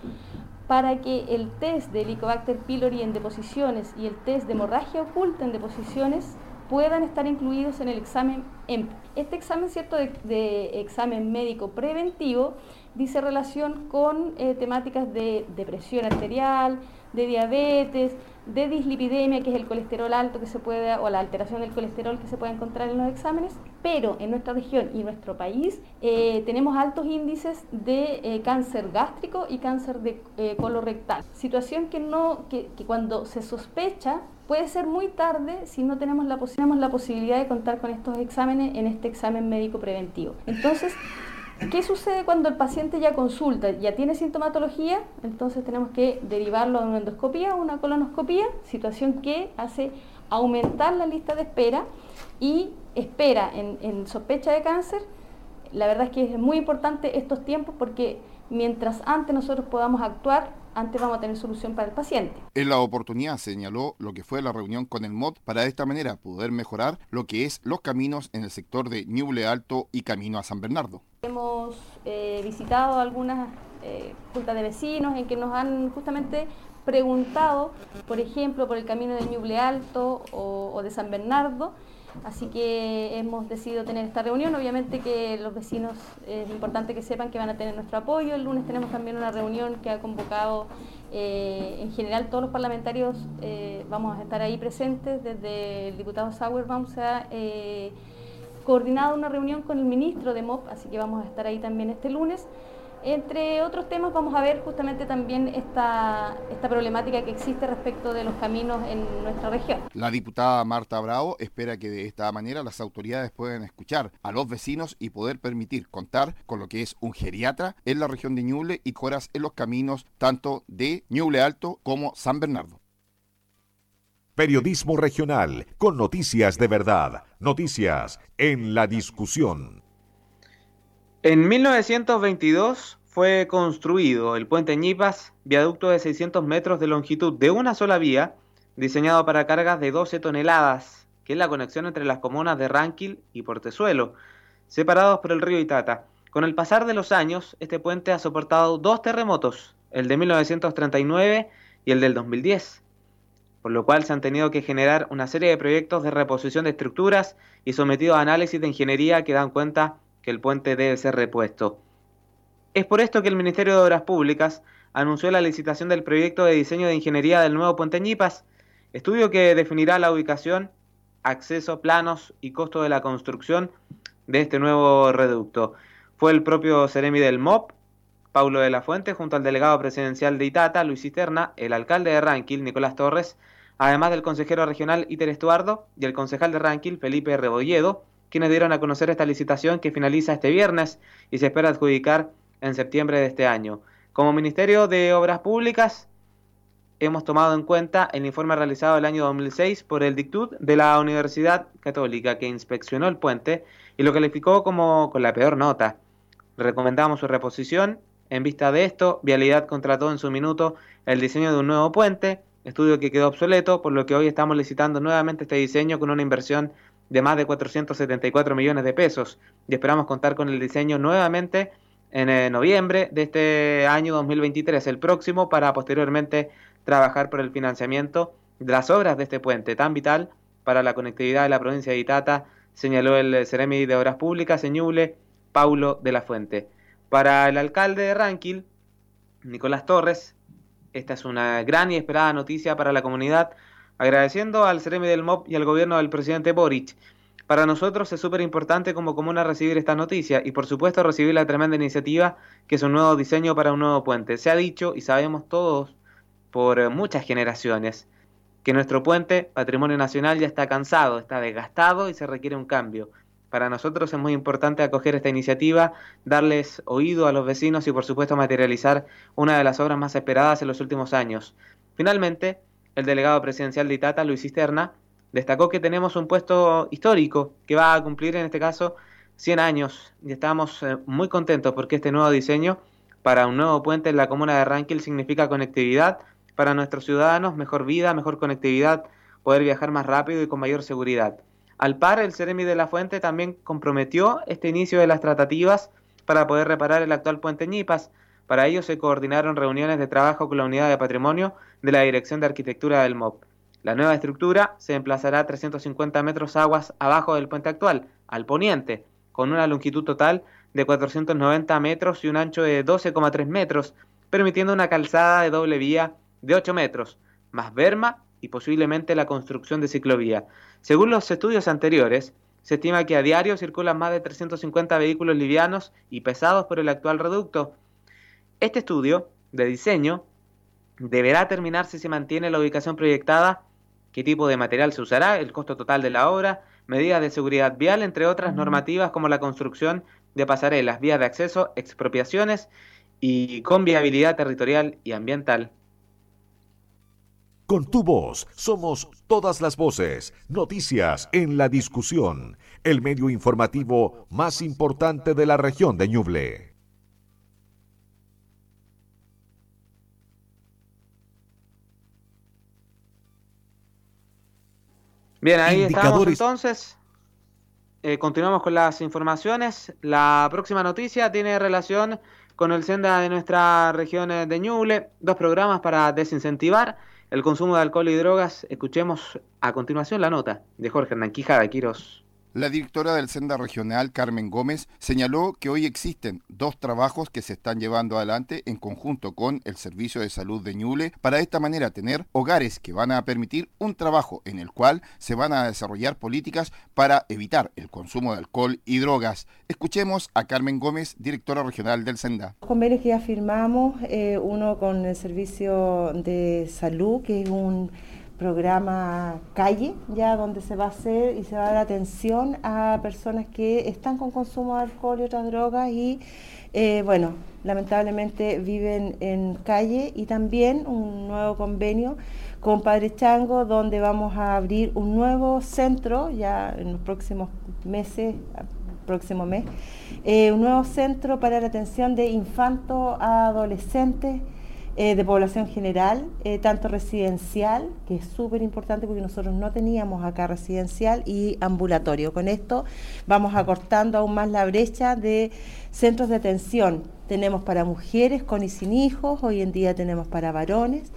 para que el test de Helicobacter pylori en deposiciones y el test de hemorragia oculta en deposiciones puedan estar incluidos en el examen EMP. Este examen, cierto, de examen médico preventivo dice relación con eh, temáticas de depresión arterial, de diabetes, de dislipidemia, que es el colesterol alto que se puede, o la alteración del colesterol que se puede encontrar en los exámenes, pero en nuestra región y nuestro país eh, tenemos altos índices de eh, cáncer gástrico y cáncer de colorectal. Situación que, no, que, que, cuando se sospecha puede ser muy tarde si no tenemos la, tenemos la posibilidad de contar con estos exámenes en este examen médico preventivo. Entonces, ¿Qué sucede cuando el paciente ya consulta, ya tiene sintomatología? Entonces tenemos que derivarlo a una endoscopía o una colonoscopía, situación que hace aumentar la lista de espera y espera en, en sospecha de cáncer. La verdad es que es muy importante estos tiempos porque mientras antes nosotros podamos actuar, antes vamos a tener solución para el paciente. En la oportunidad señaló lo que fue la reunión con el MOD para de esta manera poder mejorar lo que es los caminos en el sector de Ñuble Alto y camino a San Bernardo. Hemos eh, visitado algunas eh, juntas de vecinos en que nos han justamente preguntado, por ejemplo, por el camino de Ñuble Alto o de San Bernardo, Así que hemos decidido tener esta reunión. Obviamente que los vecinos es importante que sepan que van a tener nuestro apoyo. El lunes tenemos también una reunión que ha convocado eh, en general todos los parlamentarios. Vamos a estar ahí presentes. Desde el diputado Sauerbaum se ha coordinado una reunión con el ministro de MOP, así que vamos a estar ahí también este lunes. Entre otros temas vamos a ver justamente también esta, esta problemática que existe respecto de los caminos en nuestra región. La diputada Marta Bravo espera que de esta manera las autoridades puedan escuchar a los vecinos y poder permitir contar con lo que es un geriatra en la región de Ñuble y coras en los caminos tanto de Ñuble Alto como San Bernardo. Periodismo regional con noticias de verdad, noticias en la discusión. En 1922 fue construido el puente Ñipas, viaducto de 600 metros de longitud de una sola vía, diseñado para cargas de 12 toneladas, que es la conexión entre las comunas de Ranquil y Portezuelo, separados por el río Itata. Con el pasar de los años, este puente ha soportado dos terremotos, el de 1939 y el del 2010, por lo cual se han tenido que generar una serie de proyectos de reposición de estructuras y sometidos a análisis de ingeniería que dan cuenta que el puente debe ser repuesto. Es por esto que el Ministerio de Obras Públicas anunció la licitación del proyecto de diseño de ingeniería del nuevo puente Ñipas, estudio que definirá la ubicación, acceso, planos y costo de la construcción de este nuevo reducto. Fue el propio Ceremi del MOP, Paulo de la Fuente, junto al delegado presidencial de Itata, Luis Cisterna, el alcalde de Ranquil, Nicolás Torres, además del consejero regional Iter Estuardo y el concejal de Ranquil, Felipe Rebolledo, quienes dieron a conocer esta licitación que finaliza este viernes y se espera adjudicar en septiembre de este año. Como Ministerio de Obras Públicas, hemos tomado en cuenta el informe realizado el año 2006 por el Dictud de la Universidad Católica que inspeccionó el puente y lo calificó como con la peor nota. Recomendamos su reposición. En vista de esto, Vialidad contrató en su minuto el diseño de un nuevo puente, estudio que quedó obsoleto, por lo que hoy estamos licitando nuevamente este diseño con una inversión de más de 474 millones de pesos y esperamos contar con el diseño nuevamente en eh, noviembre de este año 2023, el próximo, para posteriormente trabajar por el financiamiento de las obras de este puente tan vital para la conectividad de la provincia de Itata, señaló el Ceremi de Obras Públicas, Señuble, Paulo de la Fuente. Para el alcalde de Ranquil, Nicolás Torres, esta es una gran y esperada noticia para la comunidad, agradeciendo al Ceremi del MOP y al gobierno del presidente Boric. Para nosotros es súper importante como comuna recibir esta noticia y por supuesto recibir la tremenda iniciativa que es un nuevo diseño para un nuevo puente. Se ha dicho y sabemos todos por muchas generaciones que nuestro puente, patrimonio nacional, ya está cansado, está desgastado y se requiere un cambio. Para nosotros es muy importante acoger esta iniciativa, darles oído a los vecinos y por supuesto materializar una de las obras más esperadas en los últimos años. Finalmente, el delegado presidencial de Itata, Luis Cisterna, destacó que tenemos un puesto histórico que va a cumplir en este caso 100 años y estamos eh, muy contentos porque este nuevo diseño para un nuevo puente en la comuna de Ranquil significa conectividad para nuestros ciudadanos, mejor vida, mejor conectividad, poder viajar más rápido y con mayor seguridad. Al par, el Ceremi de la Fuente también comprometió este inicio de las tratativas para poder reparar el actual puente Ñipas. Para ello se coordinaron reuniones de trabajo con la unidad de patrimonio de la Dirección de Arquitectura del MOP. La nueva estructura se emplazará 350 metros aguas abajo del puente actual, al poniente, con una longitud total de 490 metros y un ancho de 12,3 metros, permitiendo una calzada de doble vía de 8 metros, más berma y posiblemente la construcción de ciclovía. Según los estudios anteriores, se estima que a diario circulan más de 350 vehículos livianos y pesados por el actual reducto. Este estudio de diseño deberá terminar si se mantiene la ubicación proyectada, qué tipo de material se usará, el costo total de la obra, medidas de seguridad vial, entre otras normativas como la construcción de pasarelas, vías de acceso, expropiaciones y con viabilidad territorial y ambiental. Con tu voz somos todas las voces, noticias en la discusión, el medio informativo más importante de la región de Ñuble. Bien, ahí estamos entonces. Eh, continuamos con las informaciones. La próxima noticia tiene relación con el senda de nuestra región de Ñuble. Dos programas para desincentivar el consumo de alcohol y drogas. Escuchemos a continuación la nota de Jorge Hernán Quijada Quiros. La directora del Senda Regional, Carmen Gómez, señaló que hoy existen dos trabajos que se están llevando adelante en conjunto con el Servicio de Salud de Ñuble para de esta manera tener hogares que van a permitir un trabajo en el cual se van a desarrollar políticas para evitar el consumo de alcohol y drogas. Escuchemos a Carmen Gómez, directora regional del Senda. Convenios que ya firmamos, eh, uno con el Servicio de Salud, que es un programa calle, ya donde se va a hacer y se va a dar atención a personas que están con consumo de alcohol y otras drogas y, eh, bueno, lamentablemente viven en calle y también un nuevo convenio con Padre Chango, donde vamos a abrir un nuevo centro ya en los próximos meses, próximo mes, eh, un nuevo centro para la atención de infantos a adolescentes eh, de población general, eh, tanto residencial, que es súper importante porque nosotros no teníamos acá residencial, y ambulatorio. Con esto vamos acortando aún más la brecha de centros de atención. Tenemos para mujeres con y sin hijos, hoy en día tenemos para varones.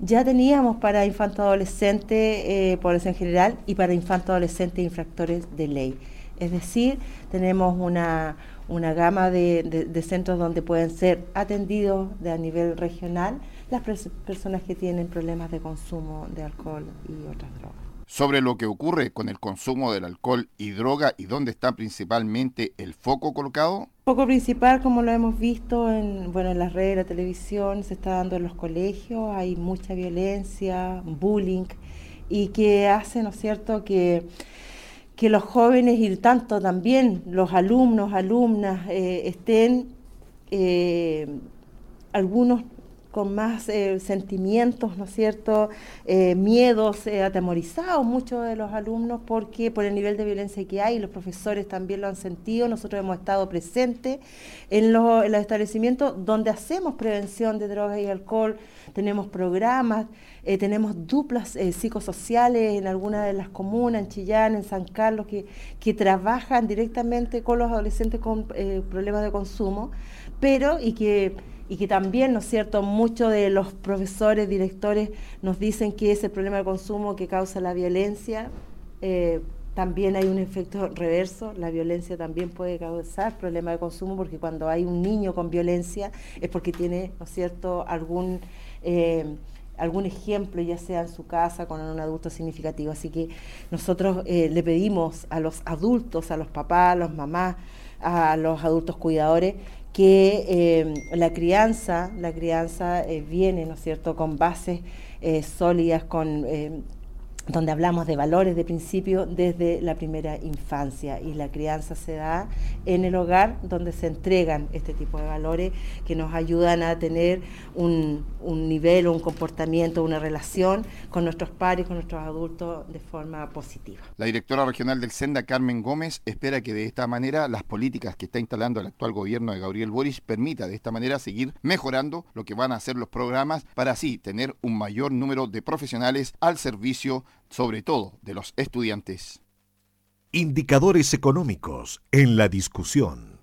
Ya teníamos para infanto adolescente, eh, población general, y para infanto adolescente infractores de ley. Es decir, tenemos una, una gama de, centros donde pueden ser atendidos de a nivel regional las personas que tienen problemas de consumo de alcohol y otras drogas. Sobre lo que ocurre con el consumo del alcohol y droga y dónde está principalmente el foco colocado. Foco principal, como lo hemos visto en, bueno, en las redes, la televisión, se está dando en los colegios, hay mucha violencia, bullying, y que hace, ¿no es cierto?, que que los jóvenes y tanto también los alumnos, alumnas eh, estén eh, algunos con más eh, sentimientos, ¿no es cierto?, miedos, atemorizados muchos de los alumnos porque por el nivel de violencia que hay, los profesores también lo han sentido, nosotros hemos estado presentes en los establecimientos donde hacemos prevención de drogas y alcohol, tenemos programas, eh, tenemos duplas eh, psicosociales en algunas de las comunas, en Chillán, en San Carlos, que, que trabajan directamente con los adolescentes con eh, problemas de consumo, pero y que, y que también, ¿no es cierto?, muchos de los profesores, directores nos dicen que ese problema de consumo que causa la violencia, también hay un efecto reverso, la violencia también puede causar problemas de consumo porque cuando hay un niño con violencia es porque tiene, ¿no es cierto?, algún algún ejemplo, ya sea en su casa con un adulto significativo. Así que nosotros eh, le pedimos a los adultos, a los papás, a los mamás, a los adultos cuidadores, que eh, la crianza, la crianza eh, viene, ¿no es cierto?, con bases sólidas, con donde hablamos de valores de principio desde la primera infancia y la crianza se da en el hogar donde se entregan este tipo de valores que nos ayudan a tener un, un nivel, un comportamiento, una relación con nuestros pares, con nuestros adultos de forma positiva. La directora regional del Senda, Carmen Gómez, espera que de esta manera las políticas que está instalando el actual gobierno de Gabriel Boris permita de esta manera seguir mejorando lo que van a hacer los programas para así tener un mayor número de profesionales al servicio sobre todo de los estudiantes. Indicadores económicos en la discusión.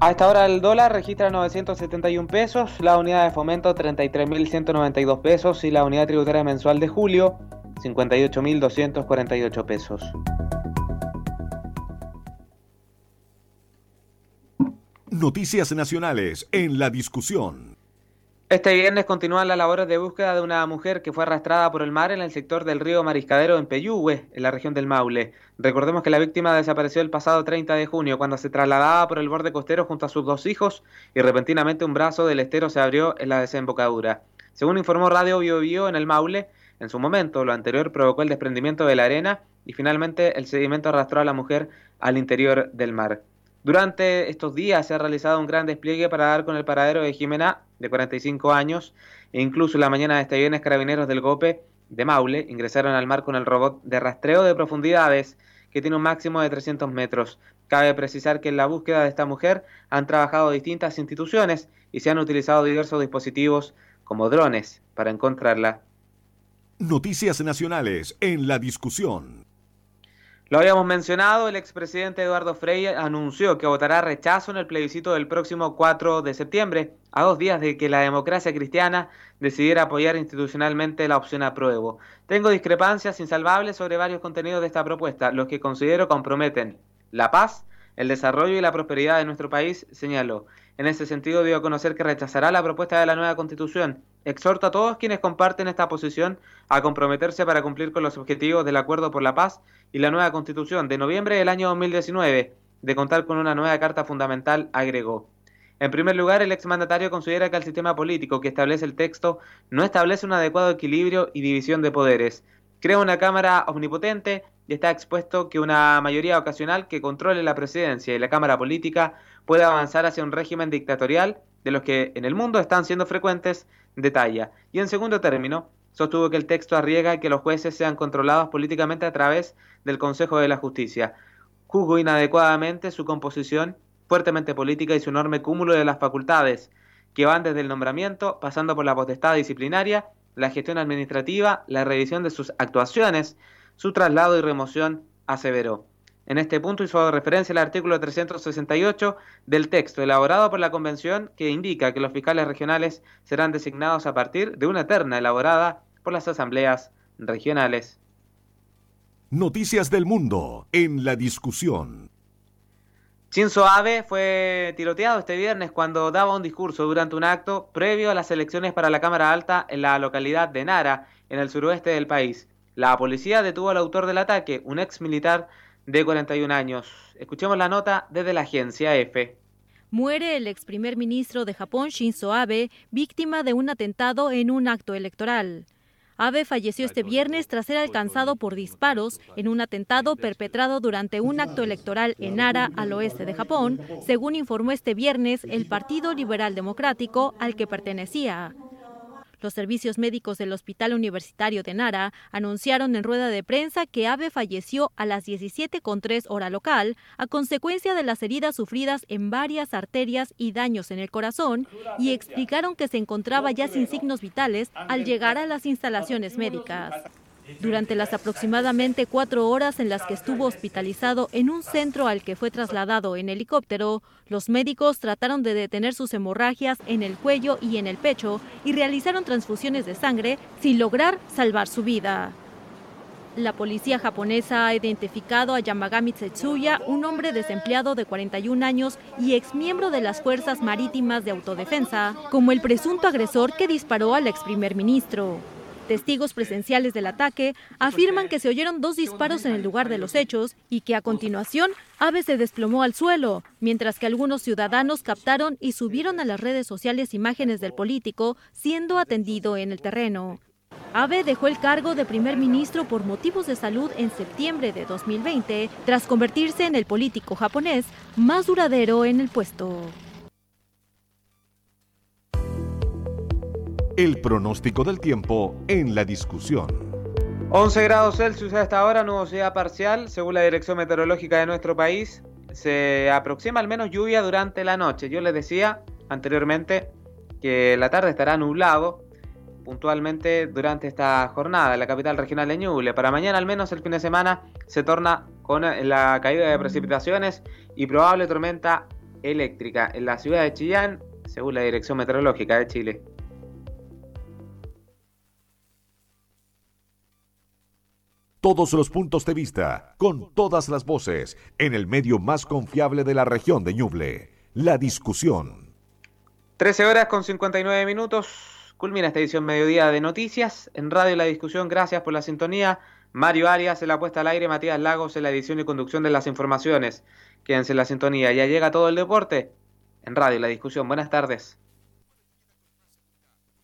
A esta hora el dólar registra 971 pesos, la unidad de fomento 33.192 pesos y la unidad tributaria mensual de julio 58.248 pesos. Noticias nacionales en la discusión. Este viernes continúan las labores de búsqueda de una mujer que fue arrastrada por el mar en el sector del río Mariscadero en Peyúgue, en la región del Maule. Recordemos que la víctima desapareció el pasado 30 de junio cuando se trasladaba por el borde costero junto a sus dos hijos y repentinamente un brazo del estero se abrió en la desembocadura. Según informó Radio Bio, Bio en el Maule, en su momento lo anterior provocó el desprendimiento de la arena y finalmente el sedimento arrastró a la mujer al interior del mar. Durante estos días se ha realizado un gran despliegue para dar con el paradero de Jimena, de 45 años, e incluso la mañana de este viernes carabineros del GOPE de Maule ingresaron al mar con el robot de rastreo de profundidades que tiene un máximo de 300 metros. Cabe precisar que en la búsqueda de esta mujer han trabajado distintas instituciones y se han utilizado diversos dispositivos como drones para encontrarla. Noticias nacionales en la discusión. Lo habíamos mencionado, el expresidente Eduardo Frei anunció que votará rechazo en el plebiscito del próximo 4 de septiembre, a dos días de que la democracia cristiana decidiera apoyar institucionalmente la opción apruebo. Tengo discrepancias insalvables sobre varios contenidos de esta propuesta, los que considero comprometen la paz, el desarrollo y la prosperidad de nuestro país, señaló. En ese sentido, dio a conocer que rechazará la propuesta de la nueva constitución. Exhorta a todos quienes comparten esta posición a comprometerse para cumplir con los objetivos del Acuerdo por la Paz y la nueva constitución de noviembre del año 2019, de contar con una nueva carta fundamental, agregó. En primer lugar, el exmandatario considera que el sistema político que establece el texto no establece un adecuado equilibrio y división de poderes. Crea una Cámara omnipotente y está expuesto que una mayoría ocasional que controle la presidencia y la Cámara política puede avanzar hacia un régimen dictatorial de los que en el mundo están siendo frecuentes de talla. Y en segundo término, sostuvo que el texto arriesga que los jueces sean controlados políticamente a través del Consejo de la Justicia. Juzgo inadecuadamente su composición fuertemente política y su enorme cúmulo de las facultades que van desde el nombramiento, pasando por la potestad disciplinaria, la gestión administrativa, la revisión de sus actuaciones, su traslado y remoción, aseveró. En este punto hizo referencia al artículo 368 del texto elaborado por la Convención que indica que los fiscales regionales serán designados a partir de una terna elaborada por las asambleas regionales. Noticias del mundo en la discusión. Shinzo Abe fue tiroteado este viernes cuando daba un discurso durante un acto previo a las elecciones para la Cámara Alta en la localidad de Nara, en el suroeste del país. La policía detuvo al autor del ataque, un ex militar de 41 años. Escuchemos la nota desde la agencia EFE. Muere el ex primer ministro de Japón, Shinzo Abe, víctima de un atentado en un acto electoral. Abe falleció este viernes tras ser alcanzado por disparos en un atentado perpetrado durante un acto electoral en Nara, al oeste de Japón, según informó este viernes el Partido Liberal Democrático al que pertenecía. Los servicios médicos del Hospital Universitario de Nara anunciaron en rueda de prensa que Abe falleció a las 17.3 hora local a consecuencia de las heridas sufridas en varias arterias y daños en el corazón y explicaron que se encontraba ya sin signos vitales al llegar a las instalaciones médicas. Durante las aproximadamente cuatro horas en las que estuvo hospitalizado en un centro al que fue trasladado en helicóptero, los médicos trataron de detener sus hemorragias en el cuello y en el pecho y realizaron transfusiones de sangre sin lograr salvar su vida. La policía japonesa ha identificado a Yamagami Tsetsuya, un hombre desempleado de 41 años y exmiembro de las Fuerzas Marítimas de Autodefensa, como el presunto agresor que disparó al ex primer ministro. Testigos presenciales del ataque afirman que se oyeron dos disparos en el lugar de los hechos y que a continuación Abe se desplomó al suelo, mientras que algunos ciudadanos captaron y subieron a las redes sociales imágenes del político siendo atendido en el terreno. Abe dejó el cargo de primer ministro por motivos de salud en septiembre de 2020, tras convertirse en el político japonés más duradero en el puesto. El pronóstico del tiempo en la discusión. 11 grados Celsius a esta hora, nubosidad parcial, según la Dirección Meteorológica de nuestro país. Se aproxima al menos lluvia durante la noche. Yo les decía anteriormente que la tarde estará nublado puntualmente durante esta jornada en la capital regional de Ñuble. Para mañana al menos el fin de semana se torna con la caída de precipitaciones y probable tormenta eléctrica en la ciudad de Chillán, según la Dirección Meteorológica de Chile. Todos los puntos de vista, con todas las voces, en el medio más confiable de la región de Ñuble, la discusión. 13 horas con 59 minutos, culmina esta edición mediodía de noticias. En Radio La Discusión, gracias por la sintonía. Mario Arias en la puesta al aire, Matías Lagos en la edición y conducción de las informaciones. Quédense en la sintonía, ya llega todo el deporte en Radio La Discusión. Buenas tardes.